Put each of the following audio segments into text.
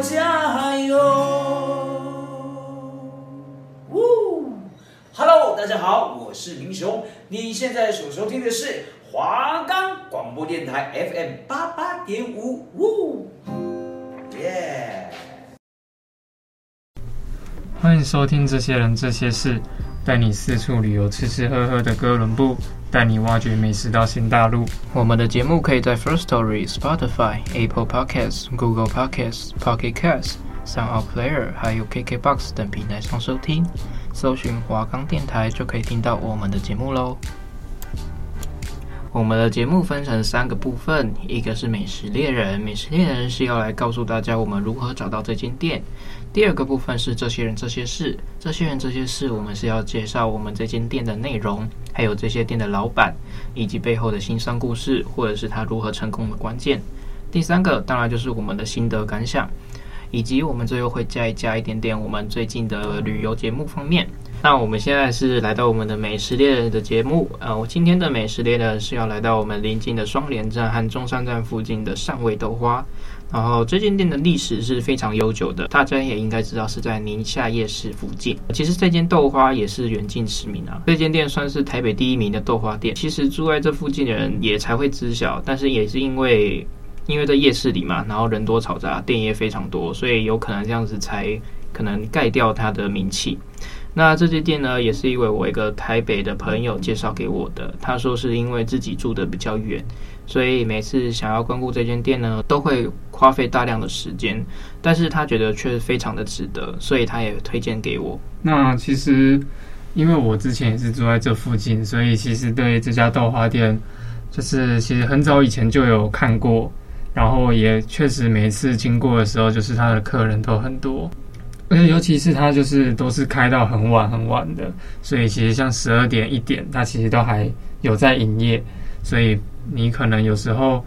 加油。呜，Hello，大家好，我是明雄，你现在所收听的是华冈广播电台 FM 八八点五，呜，耶。欢迎收听这些人这些事，带你四处旅游，吃吃喝喝的哥伦布。带你挖掘美食到新大陆。我们的节目可以在 First Story、Spotify、Apple Podcasts、Google Podcasts、Pocket Casts、SoundPlayer 还有 KKBox 等平台上收听。搜寻华冈电台就可以听到我们的节目喽。我们的节目分成三个部分，一个是美食猎人，美食猎人是要来告诉大家我们如何找到这间店。第二个部分是这些人这些事，这些人这些事，我们是要介绍我们这间店的内容，还有这些店的老板以及背后的辛酸故事，或者是他如何成功的关键。第三个当然就是我们的心得感想，以及我们最后会再加一点点我们最近的旅游节目方面。那我们现在是来到我们的美食猎人的节目，呃，我今天的美食猎人是要来到我们临近的双连站和中山站附近的善味豆花。然后这间店的历史是非常悠久的，大家也应该知道是在宁夏夜市附近。其实这间豆花也是远近驰名啊，这间店算是台北第一名的豆花店。其实住在这附近的人也才会知晓，但是也是因为因为在夜市里嘛，然后人多嘈杂，店也非常多，所以有可能这样子才可能盖掉它的名气。那这间店呢，也是因为我一个台北的朋友介绍给我的。他说是因为自己住的比较远，所以每次想要光顾这间店呢，都会花费大量的时间。但是他觉得却非常的值得，所以他也推荐给我。那其实因为我之前也是住在这附近，所以其实对这家豆花店，就是其实很早以前就有看过，然后也确实每次经过的时候，就是他的客人都很多。而且尤其是它就是都是开到很晚很晚的，所以其实像十二点一点，它其实都还有在营业。所以你可能有时候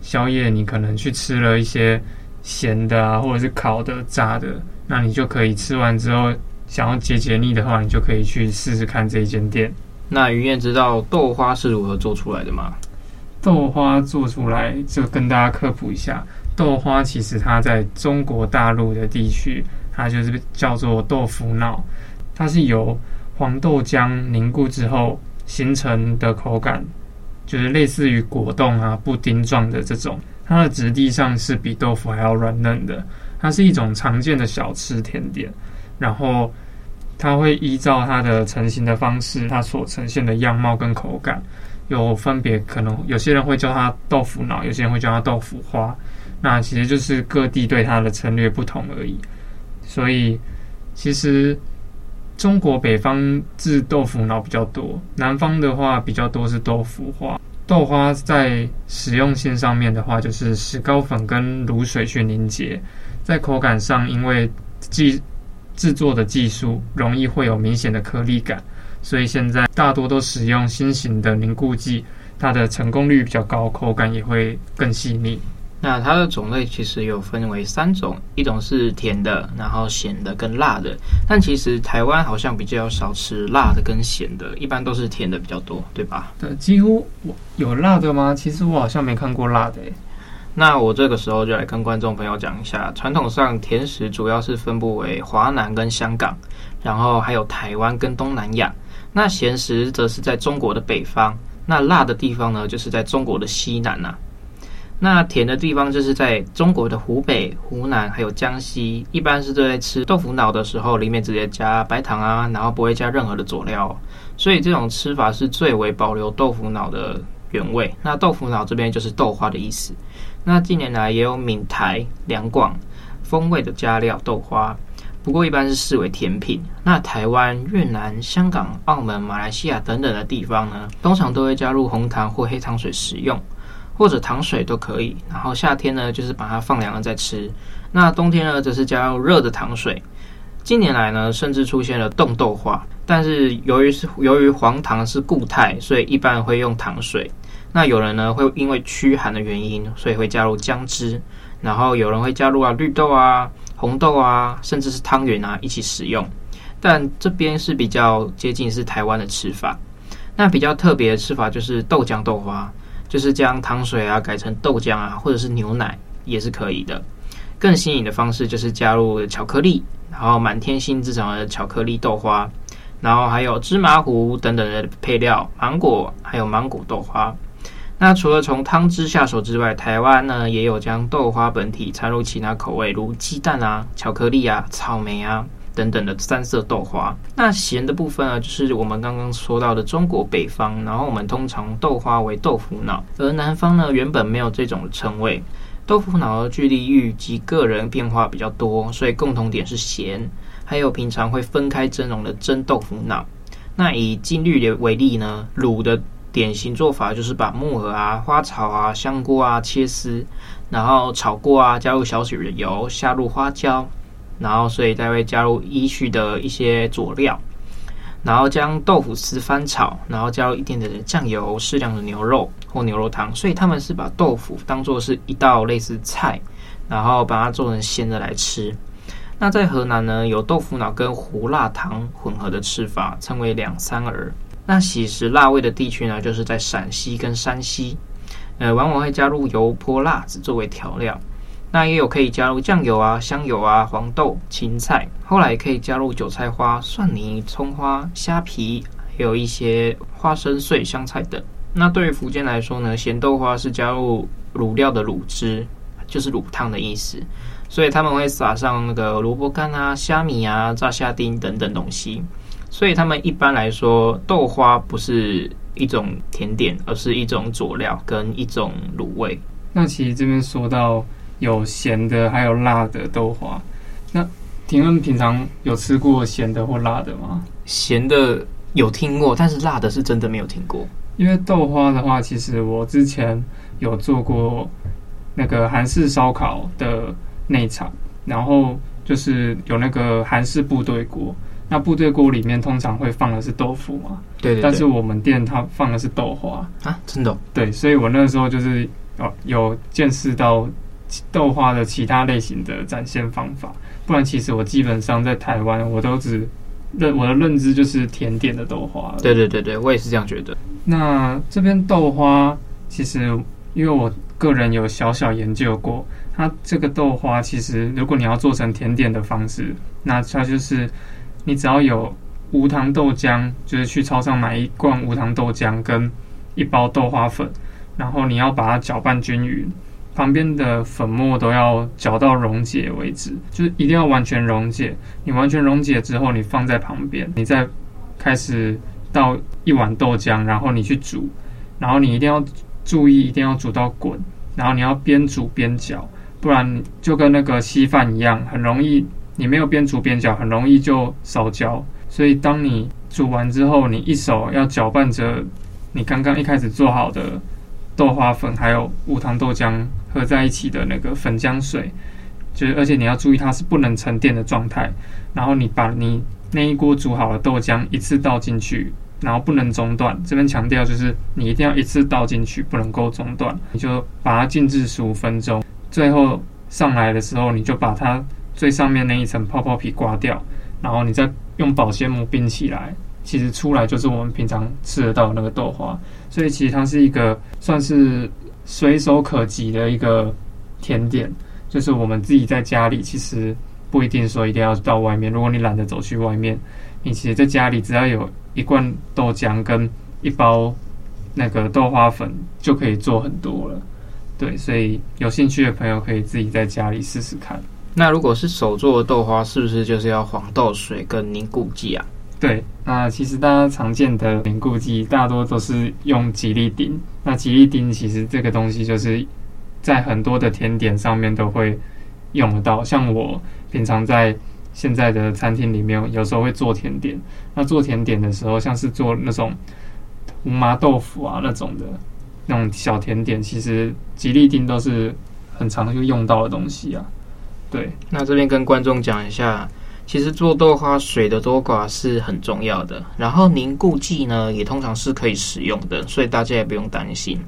宵夜，你可能去吃了一些咸的啊，或者是烤的、炸的，那你就可以吃完之后想要解解腻的话，你就可以去试试看这一间店。那于燕知道豆花是如何做出来的吗？豆花做出来就跟大家科普一下，豆花其实它在中国大陆的地区。它就是叫做豆腐脑，它是由黄豆浆凝固之后形成的口感，就是类似于果冻啊、布丁状的这种。它的质地上是比豆腐还要软嫩的。它是一种常见的小吃甜点，然后它会依照它的成型的方式，它所呈现的样貌跟口感有分别。可能有些人会叫它豆腐脑，有些人会叫它豆腐花。那其实就是各地对它的称略不同而已。所以，其实中国北方制豆腐脑比较多，南方的话比较多是豆腐花。豆花在实用性上面的话，就是石膏粉跟卤水去凝结，在口感上，因为技制作的技术容易会有明显的颗粒感，所以现在大多都使用新型的凝固剂，它的成功率比较高，口感也会更细腻。那它的种类其实有分为三种，一种是甜的，然后咸的跟辣的。但其实台湾好像比较少吃辣的跟咸的，一般都是甜的比较多，对吧？对，几乎我有辣的吗？其实我好像没看过辣的诶。那我这个时候就来跟观众朋友讲一下，传统上甜食主要是分布为华南跟香港，然后还有台湾跟东南亚。那咸食则是在中国的北方，那辣的地方呢，就是在中国的西南呐、啊。那甜的地方就是在中国的湖北、湖南还有江西，一般是在吃豆腐脑的时候，里面直接加白糖啊，然后不会加任何的佐料，所以这种吃法是最为保留豆腐脑的原味。那豆腐脑这边就是豆花的意思。那近年来也有闽台两广风味的加料豆花，不过一般是视为甜品。那台湾、越南、香港、澳门、马来西亚等等的地方呢，通常都会加入红糖或黑糖水食用。或者糖水都可以，然后夏天呢，就是把它放凉了再吃。那冬天呢，则是加入热的糖水。近年来呢，甚至出现了冻豆花，但是由于是由于黄糖是固态，所以一般会用糖水。那有人呢，会因为驱寒的原因，所以会加入姜汁。然后有人会加入啊绿豆啊、红豆啊，甚至是汤圆啊一起食用。但这边是比较接近是台湾的吃法。那比较特别的吃法就是豆浆豆花。就是将糖水啊改成豆浆啊，或者是牛奶也是可以的。更新颖的方式就是加入巧克力，然后满天星制成的巧克力豆花，然后还有芝麻糊等等的配料，芒果还有芒果豆花。那除了从汤汁下手之外，台湾呢也有将豆花本体掺入其他口味，如鸡蛋啊、巧克力啊、草莓啊等等的三色豆花。那咸的部分呢，就是我们刚刚说到的中国北方，然后我们通常豆花为豆腐脑，而南方呢原本没有这种称谓。豆腐脑的距离域及个人变化比较多，所以共同点是咸，还有平常会分开蒸笼的蒸豆腐脑。那以金绿为例呢，卤的。典型做法就是把木耳啊、花草啊、香菇啊切丝，然后炒过啊，加入少许的油，下入花椒，然后所以再会加入依序的一些佐料，然后将豆腐丝翻炒，然后加入一点点的酱油、适量的牛肉或牛肉汤，所以他们是把豆腐当做是一道类似菜，然后把它做成咸的来吃。那在河南呢，有豆腐脑跟胡辣汤混合的吃法，称为两三儿。那喜食辣味的地区呢，就是在陕西跟山西，呃，往往会加入油泼辣子作为调料。那也有可以加入酱油啊、香油啊、黄豆、芹菜，后来可以加入韭菜花、蒜泥、葱花、虾皮，还有一些花生碎、香菜等。那对于福建来说呢，咸豆花是加入卤料的卤汁，就是卤汤的意思，所以他们会撒上那个萝卜干啊、虾米啊、炸虾丁等等东西。所以他们一般来说，豆花不是一种甜点，而是一种佐料跟一种卤味。那其实这边说到有咸的，还有辣的豆花。那请问平常有吃过咸的或辣的吗？咸的有听过，但是辣的是真的没有听过。因为豆花的话，其实我之前有做过那个韩式烧烤的内场，然后就是有那个韩式部队锅。那部队锅里面通常会放的是豆腐嘛？对，对，对。但是我们店它放的是豆花啊，真的、哦？对，所以我那个时候就是哦，有见识到豆花的其他类型的展现方法。不然其实我基本上在台湾，我都只认我的认知就是甜点的豆花。对对对对，我也是这样觉得。那这边豆花其实，因为我个人有小小研究过，它这个豆花其实如果你要做成甜点的方式，那它就是。你只要有无糖豆浆，就是去超商买一罐无糖豆浆跟一包豆花粉，然后你要把它搅拌均匀，旁边的粉末都要搅到溶解为止，就是一定要完全溶解。你完全溶解之后，你放在旁边，你再开始倒一碗豆浆，然后你去煮，然后你一定要注意，一定要煮到滚，然后你要边煮边搅，不然就跟那个稀饭一样，很容易。你没有边煮边搅，很容易就烧焦。所以当你煮完之后，你一手要搅拌着你刚刚一开始做好的豆花粉，还有无糖豆浆合在一起的那个粉浆水，就是而且你要注意它是不能沉淀的状态。然后你把你那一锅煮好的豆浆一次倒进去，然后不能中断。这边强调就是你一定要一次倒进去，不能够中断。你就把它静置十五分钟，最后上来的时候你就把它。最上面那一层泡泡皮刮掉，然后你再用保鲜膜冰起来，其实出来就是我们平常吃得到的那个豆花。所以其实它是一个算是随手可及的一个甜点，就是我们自己在家里其实不一定说一定要到外面。如果你懒得走去外面，你其实在家里只要有一罐豆浆跟一包那个豆花粉就可以做很多了。对，所以有兴趣的朋友可以自己在家里试试看。那如果是手做的豆花，是不是就是要黄豆水跟凝固剂啊？对，那其实大家常见的凝固剂大多都是用吉利丁。那吉利丁其实这个东西就是在很多的甜点上面都会用得到。像我平常在现在的餐厅里面，有时候会做甜点。那做甜点的时候，像是做那种胡麻豆腐啊那种的那种小甜点，其实吉利丁都是很常用到的东西啊。对，那这边跟观众讲一下，其实做豆花水的多寡是很重要的。然后凝固剂呢，也通常是可以使用的，所以大家也不用担心。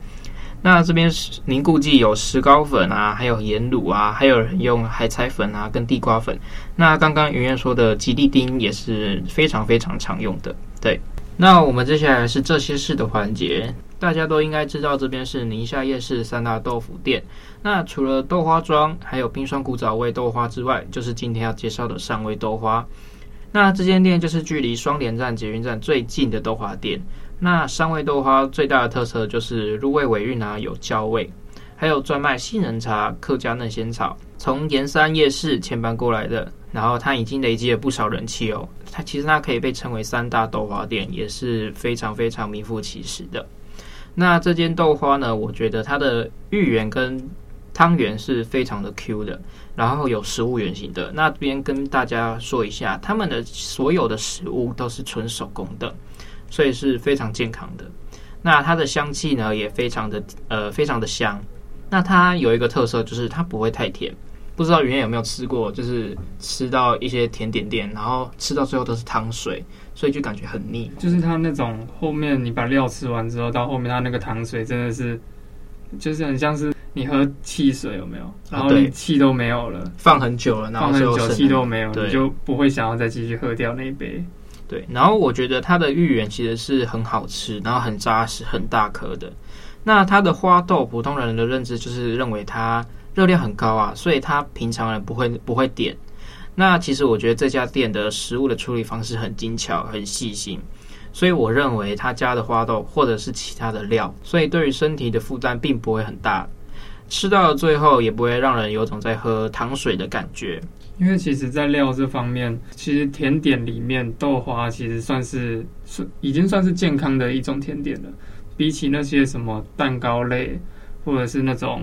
那这边凝固剂有石膏粉啊，还有盐卤啊，还有人用海苔粉啊，跟地瓜粉。那刚刚圆圆说的吉利丁也是非常非常常用的。对，那我们接下来是这些事的环节。大家都应该知道，这边是宁夏夜市三大豆腐店。那除了豆花庄，还有冰霜古早味豆花之外，就是今天要介绍的上味豆花。那这间店就是距离双连站捷运站最近的豆花店。那上味豆花最大的特色就是入味尾韵啊，有焦味，还有专卖杏仁茶、客家嫩仙草，从盐山夜市迁搬过来的。然后它已经累积了不少人气哦。它其实它可以被称为三大豆花店，也是非常非常名副其实的。那这间豆花呢，我觉得它的芋圆跟汤圆是非常的 Q 的，然后有食物原型的。那边跟大家说一下，他们的所有的食物都是纯手工的，所以是非常健康的。那它的香气呢，也非常的呃非常的香。那它有一个特色，就是它不会太甜。不知道圆圆有没有吃过，就是吃到一些甜点店，然后吃到最后都是汤水，所以就感觉很腻。就是它那种后面你把料吃完之后，到后面它那个汤水真的是，就是很像是你喝汽水有没有？然后你气都没有了，放很久了，然后放很久气都没有，对你就不会想要再继续喝掉那一杯。对，然后我觉得它的芋圆其实是很好吃，然后很扎实、很大颗的。那它的花豆，普通人的认知就是认为它。热量很高啊，所以它平常人不会不会点。那其实我觉得这家店的食物的处理方式很精巧、很细心，所以我认为他加的花豆或者是其他的料，所以对于身体的负担并不会很大。吃到最后也不会让人有种在喝糖水的感觉。因为其实，在料这方面，其实甜点里面豆花其实算是是已经算是健康的一种甜点了，比起那些什么蛋糕类或者是那种。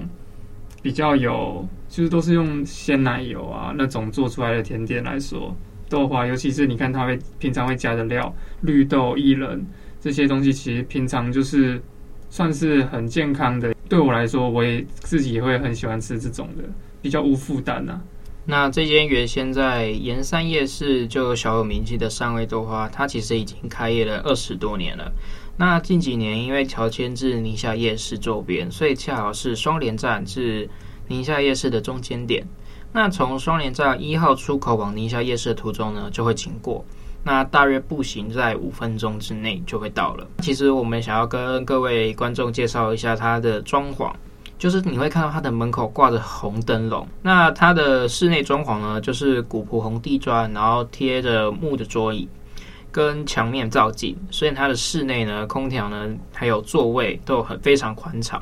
比较有，就是都是用鲜奶油啊那种做出来的甜点来说，豆花，尤其是你看它会平常会加的料，绿豆、薏仁这些东西，其实平常就是算是很健康的。对我来说，我也自己也会很喜欢吃这种的，比较无负担呐。那这间原先在盐山夜市就小有名气的上味豆花，它其实已经开业了二十多年了。那近几年因为调迁至宁夏夜市周边，所以恰好是双连站至宁夏夜市的中间点。那从双连站一号出口往宁夏夜市的途中呢，就会经过。那大约步行在五分钟之内就会到了。其实我们想要跟各位观众介绍一下它的装潢，就是你会看到它的门口挂着红灯笼。那它的室内装潢呢，就是古朴红地砖，然后贴着木的桌椅。跟墙面造景，所以它的室内呢，空调呢，还有座位都很非常宽敞。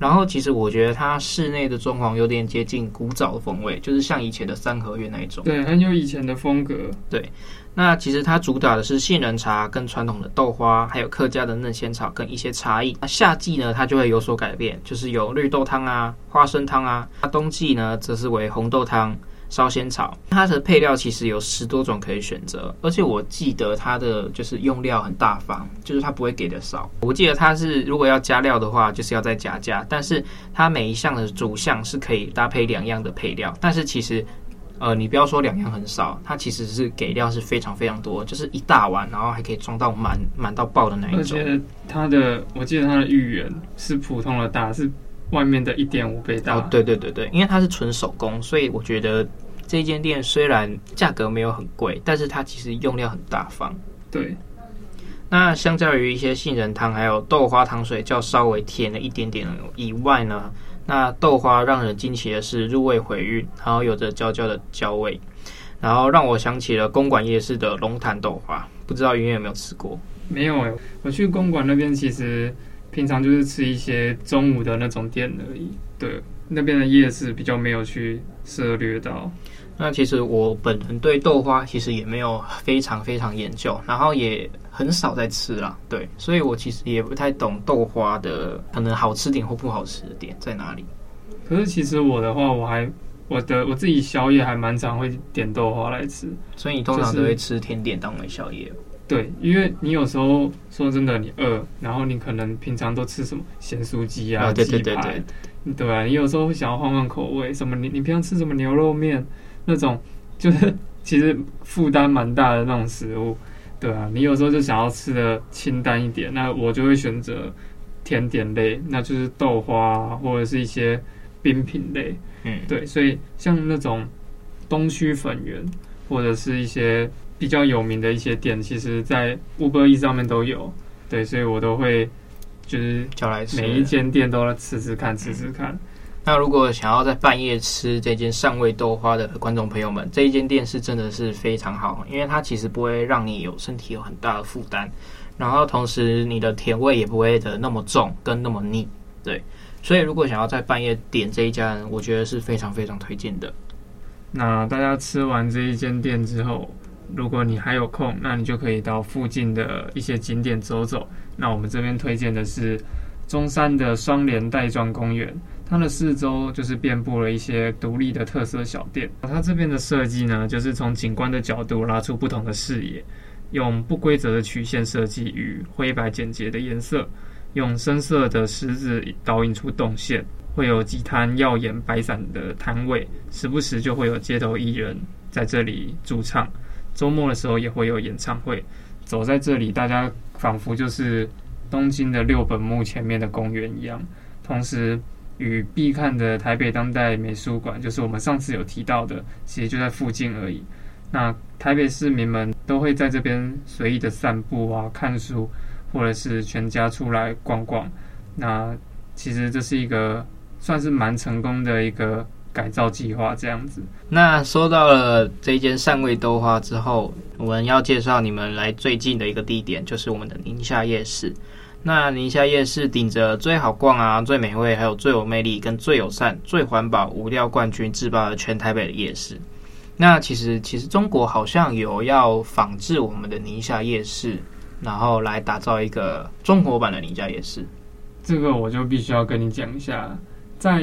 然后其实我觉得它室内的装潢有点接近古早的风味，就是像以前的三合院那一种。对，很有以前的风格。对，那其实它主打的是杏仁茶跟传统的豆花，还有客家的嫩仙草跟一些茶饮。那夏季呢，它就会有所改变，就是有绿豆汤啊、花生汤啊。那冬季呢，则是为红豆汤。烧仙草，它的配料其实有十多种可以选择，而且我记得它的就是用料很大方，就是它不会给的少。我记得它是如果要加料的话，就是要再加价，但是它每一项的主项是可以搭配两样的配料。但是其实，呃，你不要说两样很少，它其实是给料是非常非常多，就是一大碗，然后还可以装到满满到爆的那一种。而且它的，我记得它的芋圆是普通的大，是。外面的一点五倍大。哦，对对对对，因为它是纯手工，所以我觉得这间店虽然价格没有很贵，但是它其实用料很大方。对，那相较于一些杏仁汤还有豆花糖水，较稍微甜了一点点以外呢，那豆花让人惊奇的是入味回韵，然后有着焦焦的焦味，然后让我想起了公馆夜市的龙潭豆花，不知道云云有没有吃过？没有哎，我去公馆那边其实。平常就是吃一些中午的那种店而已，对，那边的夜市比较没有去涉猎到。那其实我本人对豆花其实也没有非常非常研究，然后也很少在吃啦，对，所以我其实也不太懂豆花的可能好吃点或不好吃的点在哪里。可是其实我的话，我还我的我自己宵夜还蛮常会点豆花来吃，所以你通常都会吃甜点当为宵夜。对，因为你有时候说真的，你饿，然后你可能平常都吃什么咸酥鸡啊、鸡排，对啊，你有时候会想要换换口味，什么你你平常吃什么牛肉面那种，就是 其实负担蛮大的那种食物，对啊，你有时候就想要吃的清淡一点，那我就会选择甜点类，那就是豆花或者是一些冰品类，嗯，对，所以像那种东区粉圆或者是一些。比较有名的一些店，其实，在 Uber Eats 上面都有，对，所以我都会就是叫来吃，每一间店都来吃吃看，吃吃看。那如果想要在半夜吃这间上味豆花的观众朋友们，这一间店是真的是非常好，因为它其实不会让你有身体有很大的负担，然后同时你的甜味也不会的那么重跟那么腻，对。所以如果想要在半夜点这一家，我觉得是非常非常推荐的。那大家吃完这一间店之后，如果你还有空，那你就可以到附近的一些景点走走。那我们这边推荐的是中山的双连带状公园，它的四周就是遍布了一些独立的特色小店。它这边的设计呢，就是从景观的角度拉出不同的视野，用不规则的曲线设计与灰白简洁的颜色，用深色的石子导引出动线。会有几摊耀眼摆伞的摊位，时不时就会有街头艺人在这里驻唱。周末的时候也会有演唱会。走在这里，大家仿佛就是东京的六本木前面的公园一样。同时，与必看的台北当代美术馆，就是我们上次有提到的，其实就在附近而已。那台北市民们都会在这边随意的散步啊、看书，或者是全家出来逛逛。那其实这是一个。算是蛮成功的一个改造计划，这样子。那说到了这一间善味豆花之后，我们要介绍你们来最近的一个地点，就是我们的宁夏夜市。那宁夏夜市顶着最好逛啊、最美味、还有最有魅力、跟最友善、最环保、无料冠军制霸了全台北的夜市。那其实，其实中国好像有要仿制我们的宁夏夜市，然后来打造一个中国版的宁夏夜市。这个我就必须要跟你讲一下。在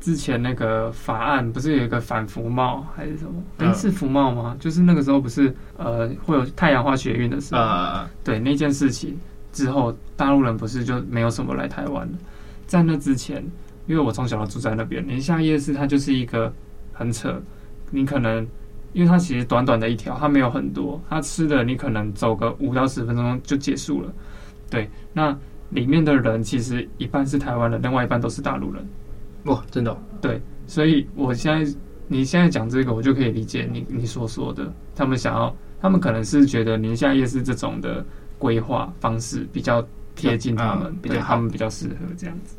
之前那个法案不是有一个反服贸还是什么？哎，是服贸吗？就是那个时候不是呃会有太阳花学运的时候，对那件事情之后，大陆人不是就没有什么来台湾了。在那之前，因为我从小就住在那边，宁夏夜市它就是一个很扯，你可能因为它其实短短的一条，它没有很多，它吃的你可能走个五到十分钟就结束了。对，那里面的人其实一半是台湾人，另外一半都是大陆人。哇，真的、哦、对，所以我现在你现在讲这个，我就可以理解你你所说的，他们想要，他们可能是觉得宁夏夜市这种的规划方式比较贴近他们，比较他们比较适合这样子。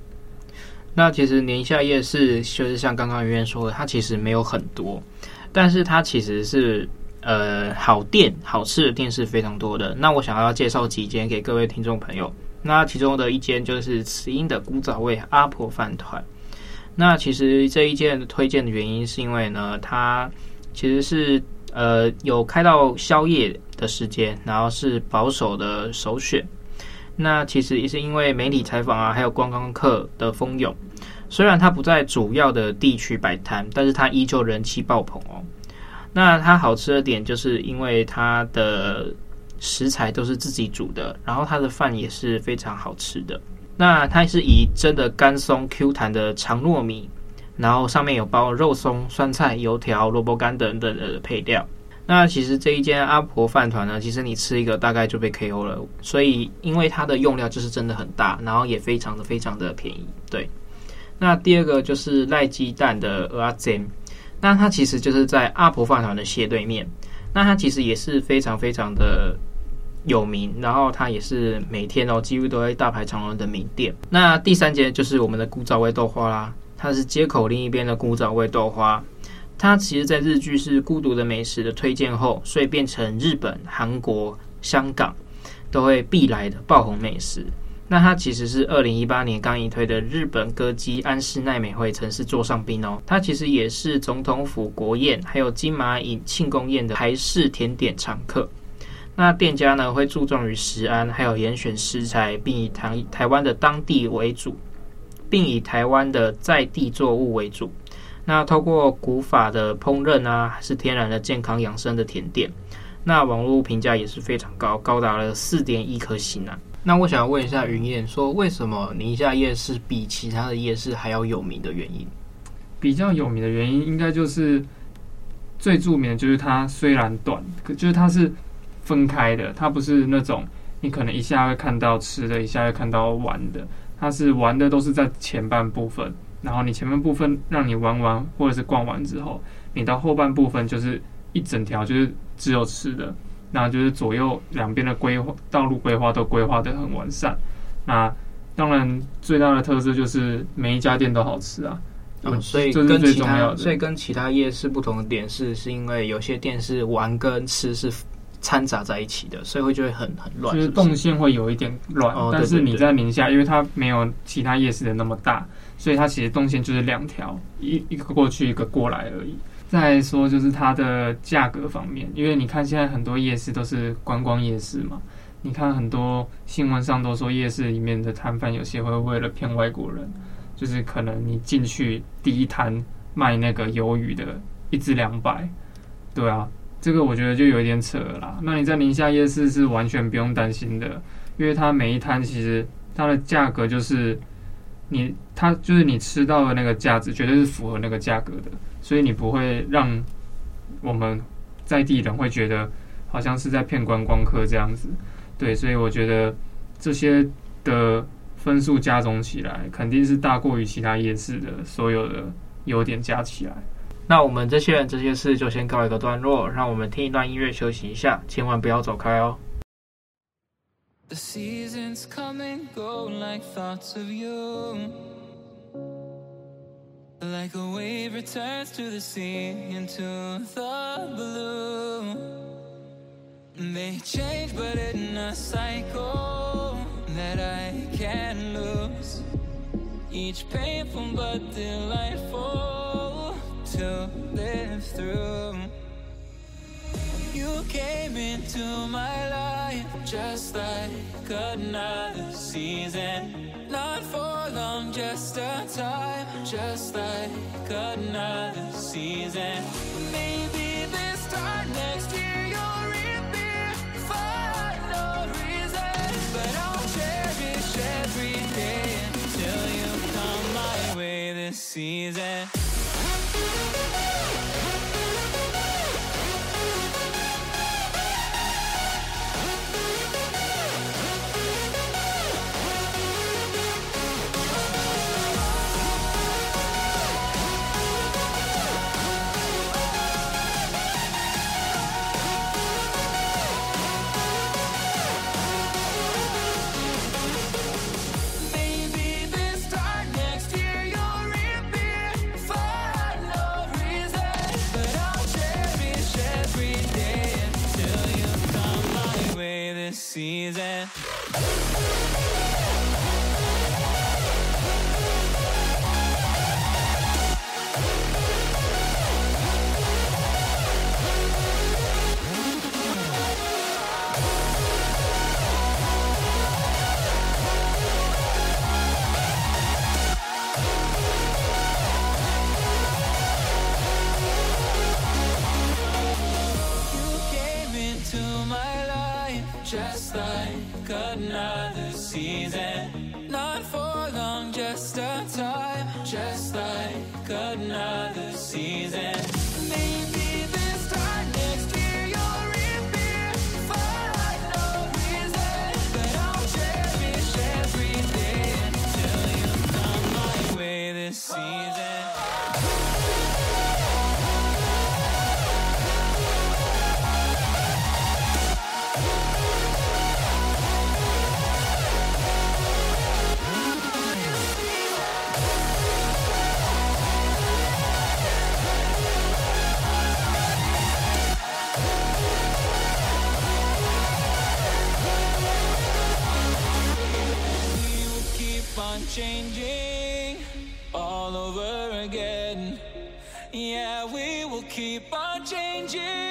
那其实宁夏夜市就是像刚刚圆圆说的，它其实没有很多，但是它其实是呃好店好吃的店是非常多的。那我想要介绍几间给各位听众朋友，那其中的一间就是慈英的古早味阿婆饭团。那其实这一件推荐的原因是因为呢，它其实是呃有开到宵夜的时间，然后是保守的首选。那其实也是因为媒体采访啊，还有观光客的蜂拥，虽然它不在主要的地区摆摊，但是它依旧人气爆棚哦。那它好吃的点就是因为它的食材都是自己煮的，然后它的饭也是非常好吃的。那它是以真的干松 Q 弹的长糯米，然后上面有包肉松、酸菜、油条、萝卜干等等的配料。那其实这一间阿婆饭团呢，其实你吃一个大概就被 KO 了。所以因为它的用料就是真的很大，然后也非常的非常的便宜。对。那第二个就是赖鸡蛋的蚵仔煎，那它其实就是在阿婆饭团的斜对面。那它其实也是非常非常的。有名，然后它也是每天哦，几乎都会大排长龙的名店。那第三间就是我们的古早味豆花啦，它是街口另一边的古早味豆花。它其实，在日剧是《孤独的美食》的推荐后，所以变成日本、韩国、香港都会必来的爆红美食。那它其实是二零一八年刚一推的日本歌姬安室奈美惠曾是座上宾哦。它其实也是总统府国宴还有金马影庆功宴的台式甜点常客。那店家呢，会注重于食安，还有严选食材，并以台台湾的当地为主，并以台湾的在地作物为主。那透过古法的烹饪啊，还是天然的健康养生的甜点。那网络评价也是非常高，高达了四点一颗星啊。那我想要问一下云燕，说为什么宁夏夜市比其他的夜市还要有名的原因？比较有名的原因，应该就是最著名的就是它虽然短，可就是它是。分开的，它不是那种你可能一下会看到吃的，一下会看到玩的。它是玩的都是在前半部分，然后你前半部分让你玩完或者是逛完之后，你到后半部分就是一整条就是只有吃的，那就是左右两边的规划道路规划都规划的很完善。那当然最大的特色就是每一家店都好吃啊。嗯，所以跟其他所以跟其他夜市不同的点是，是因为有些店是玩跟吃是掺杂在一起的，所以会就会很很乱，就是动线会有一点乱。哦、但是你在宁夏，因为它没有其他夜市的那么大，所以它其实动线就是两条，一一个过去一个过来而已。再说就是它的价格方面，因为你看现在很多夜市都是观光夜市嘛，你看很多新闻上都说夜市里面的摊贩有些会为了骗外国人。就是可能你进去第一摊卖那个鱿鱼的，一只两百，对啊，这个我觉得就有一点扯了啦。那你在宁夏夜市是完全不用担心的，因为它每一摊其实它的价格就是你它就是你吃到的那个价值绝对是符合那个价格的，所以你不会让我们在地人会觉得好像是在骗观光客这样子。对，所以我觉得这些的。分数加总起来，肯定是大过于其他夜市的所有的优点加起来。那我们这些人这些事就先告一个段落，让我们听一段音乐休息一下，千万不要走开哦。The seasons come and go like thoughts of you Like a wave returns to the sea into the blue They change but in a cycle that I can't lose. Each painful but delightful to live through. You came into my life just like another season. Not for long, just a time, just like another season. Maybe this time next year you'll Steven. Keep on changing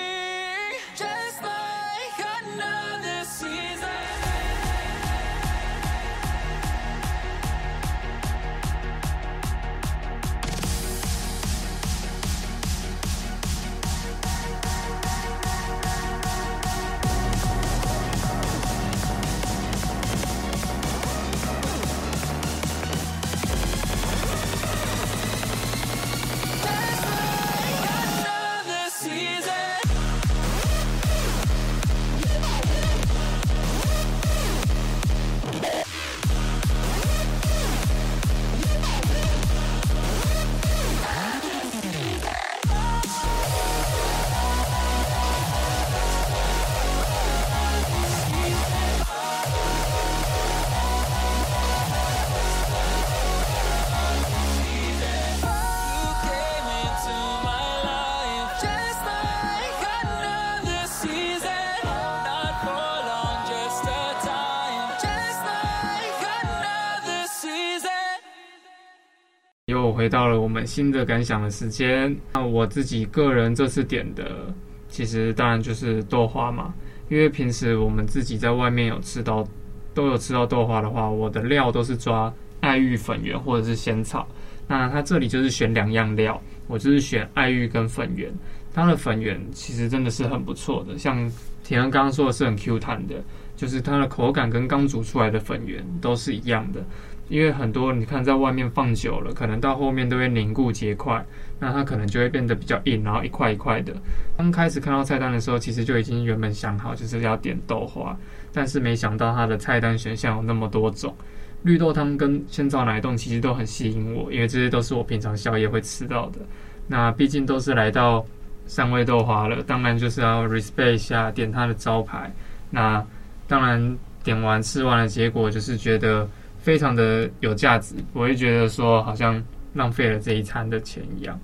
到了我们新的感想的时间。那我自己个人这次点的，其实当然就是豆花嘛，因为平时我们自己在外面有吃到，都有吃到豆花的话，我的料都是抓爱玉粉圆或者是仙草。那它这里就是选两样料，我就是选爱玉跟粉圆。它的粉圆其实真的是很不错的，像田恩刚刚说的是很 Q 弹的，就是它的口感跟刚煮出来的粉圆都是一样的。因为很多你看在外面放久了，可能到后面都会凝固结块，那它可能就会变得比较硬，然后一块一块的。刚开始看到菜单的时候，其实就已经原本想好就是要点豆花，但是没想到它的菜单选项有那么多种，绿豆汤跟仙草奶冻其实都很吸引我，因为这些都是我平常宵夜会吃到的。那毕竟都是来到三味豆花了，当然就是要 respect 一下点它的招牌。那当然点完吃完的结果就是觉得。非常的有价值，我会觉得说好像浪费了这一餐的钱一样，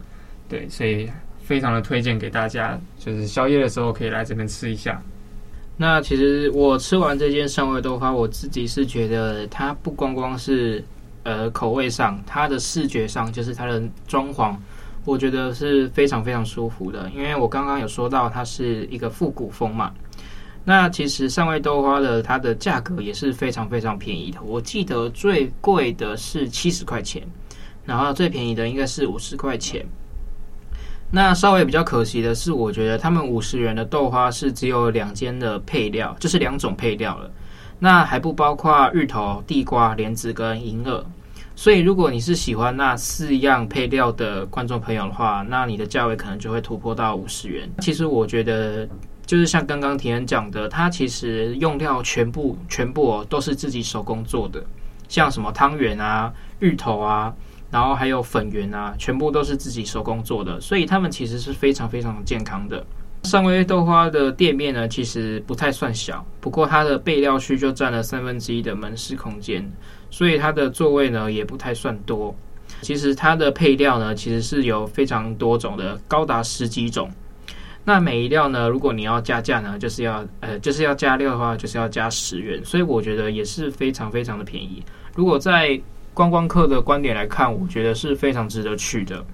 对，所以非常的推荐给大家，就是宵夜的时候可以来这边吃一下。那其实我吃完这间三味豆花，我自己是觉得它不光光是呃口味上，它的视觉上就是它的装潢，我觉得是非常非常舒服的，因为我刚刚有说到它是一个复古风嘛。那其实上位豆花的它的价格也是非常非常便宜的，我记得最贵的是七十块钱，然后最便宜的应该是五十块钱。那稍微比较可惜的是，我觉得他们五十元的豆花是只有两间的配料，就是两种配料了，那还不包括芋头、地瓜、莲子跟银耳。所以如果你是喜欢那四样配料的观众朋友的话，那你的价位可能就会突破到五十元。其实我觉得。就是像刚刚田恩讲的，它其实用料全部全部哦都是自己手工做的，像什么汤圆啊、芋头啊，然后还有粉圆啊，全部都是自己手工做的，所以他们其实是非常非常健康的。三味豆花的店面呢，其实不太算小，不过它的备料区就占了三分之一的门市空间，所以它的座位呢也不太算多。其实它的配料呢，其实是有非常多种的，高达十几种。那每一料呢，如果你要加价呢，就是要呃，就是要加料的话，就是要加十元，所以我觉得也是非常非常的便宜。如果在观光客的观点来看，我觉得是非常值得去的。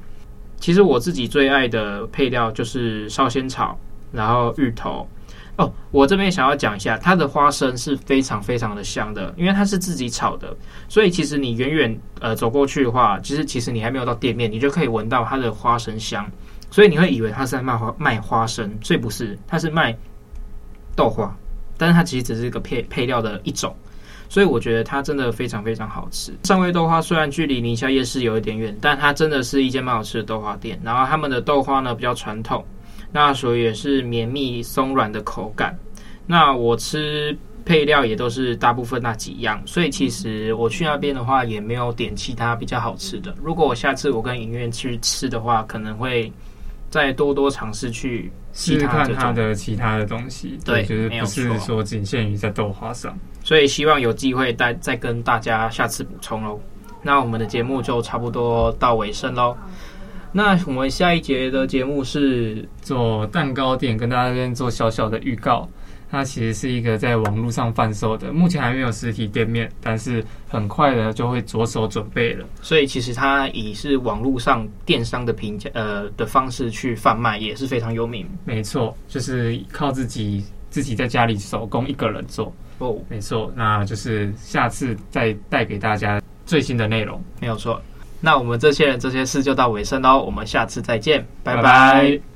其实我自己最爱的配料就是烧仙草，然后芋头。哦，我这边想要讲一下，它的花生是非常非常的香的，因为它是自己炒的，所以其实你远远呃走过去的话，其实其实你还没有到店面，你就可以闻到它的花生香。所以你会以为他是在卖花卖花生，所以不是，他是卖豆花，但是它其实只是一个配配料的一种，所以我觉得它真的非常非常好吃。上味豆花虽然距离宁夏夜市有一点远，但它真的是一间蛮好吃的豆花店。然后他们的豆花呢比较传统，那所以也是绵密松软的口感。那我吃配料也都是大部分那几样，所以其实我去那边的话也没有点其他比较好吃的。如果我下次我跟影院去吃的话，可能会。再多多尝试去试试看它的其他的东西，对，就是不是说仅限于在豆花上，所以希望有机会再再跟大家下次补充喽。那我们的节目就差不多到尾声喽。那我们下一节的节目是做蛋糕店，跟大家这边做小小的预告。它其实是一个在网络上贩售的，目前还没有实体店面，但是很快的就会着手准备了。所以其实它以是网络上电商的评价呃的方式去贩卖，也是非常有名。没错，就是靠自己自己在家里手工一个人做。哦，没错，那就是下次再带给大家最新的内容。没有错，那我们这些人这些事就到尾声喽，我们下次再见，拜拜。拜拜。